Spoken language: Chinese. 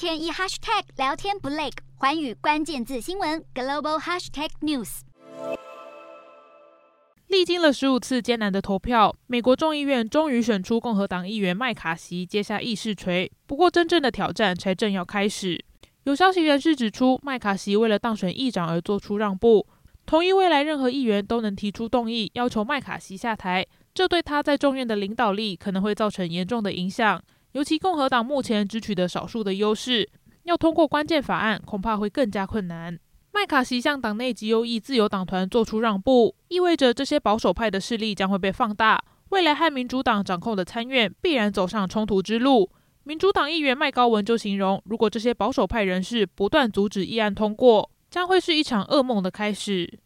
天一 hashtag 聊天不累，寰宇关键字新闻 global hashtag news。历经了十五次艰难的投票，美国众议院终于选出共和党议员麦卡锡接下议事锤。不过，真正的挑战才正要开始。有消息人士指出，麦卡锡为了当选议长而做出让步，同意未来任何议员都能提出动议，要求麦卡锡下台。这对他在众院的领导力可能会造成严重的影响。尤其共和党目前只取得少数的优势，要通过关键法案，恐怕会更加困难。麦卡锡向党内极右翼自由党团做出让步，意味着这些保守派的势力将会被放大。未来和民主党掌控的参院必然走上冲突之路。民主党议员麦高文就形容，如果这些保守派人士不断阻止议案通过，将会是一场噩梦的开始。